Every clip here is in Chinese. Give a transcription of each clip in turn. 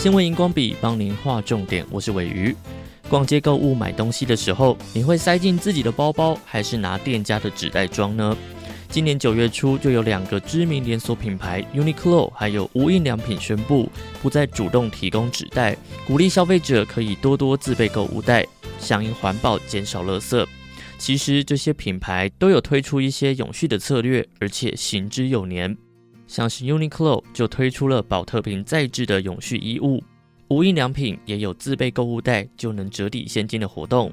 新闻荧光笔帮您画重点，我是鮪鱼。逛街购物买东西的时候，你会塞进自己的包包，还是拿店家的纸袋装呢？今年九月初，就有两个知名连锁品牌 Uniqlo 还有无印良品宣布，不再主动提供纸袋，鼓励消费者可以多多自备购物袋，响应环保，减少垃圾。其实这些品牌都有推出一些永续的策略，而且行之有年。像是 Uniqlo 就推出了宝特瓶再制的永续衣物，无印良品也有自备购物袋就能折抵现金的活动。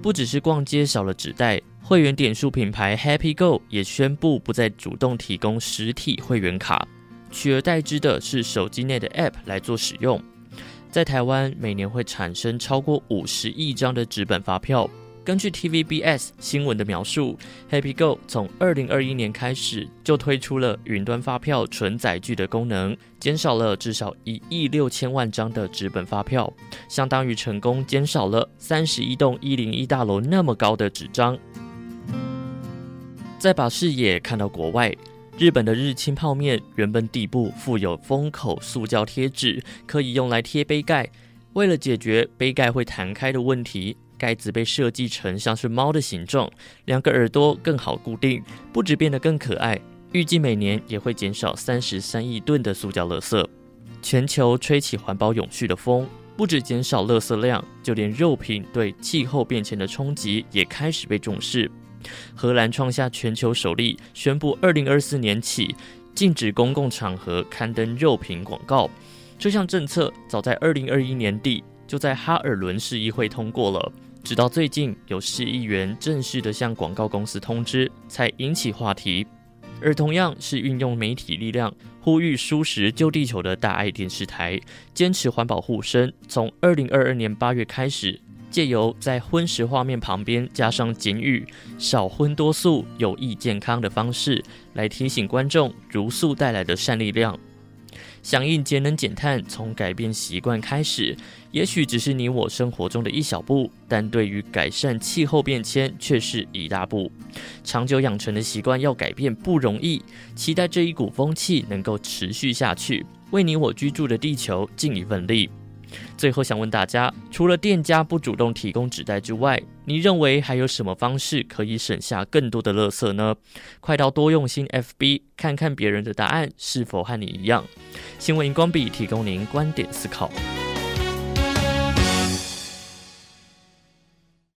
不只是逛街少了纸袋，会员点数品牌 Happy Go 也宣布不再主动提供实体会员卡，取而代之的是手机内的 App 来做使用。在台湾，每年会产生超过五十亿张的纸本发票。根据 TVBS 新闻的描述，Happy Go 从二零二一年开始就推出了云端发票存载具的功能，减少了至少一亿六千万张的纸本发票，相当于成功减少了三十一栋一零一大楼那么高的纸张。再把视野看到国外，日本的日清泡面原本底部附有封口塑胶贴纸，可以用来贴杯盖，为了解决杯盖会弹开的问题。盖子被设计成像是猫的形状，两个耳朵更好固定，不止变得更可爱，预计每年也会减少三十三亿吨的塑胶垃圾。全球吹起环保永续的风，不止减少垃圾量，就连肉品对气候变迁的冲击也开始被重视。荷兰创下全球首例，宣布二零二四年起禁止公共场合刊登肉品广告。这项政策早在二零二一年底就在哈尔伦市议会通过了。直到最近，有市议员正式的向广告公司通知，才引起话题。而同样是运用媒体力量呼吁蔬食救地球的大爱电视台，坚持环保护生，从二零二二年八月开始，借由在荤食画面旁边加上警语“少荤多素，有益健康”的方式，来提醒观众茹素带来的善力量。响应节能减碳，从改变习惯开始，也许只是你我生活中的一小步，但对于改善气候变迁却是一大步。长久养成的习惯要改变不容易，期待这一股风气能够持续下去，为你我居住的地球尽一份力。最后想问大家，除了店家不主动提供纸袋之外，你认为还有什么方式可以省下更多的垃圾呢？快到多用心 FB 看看别人的答案是否和你一样。新闻荧光笔提供您观点思考。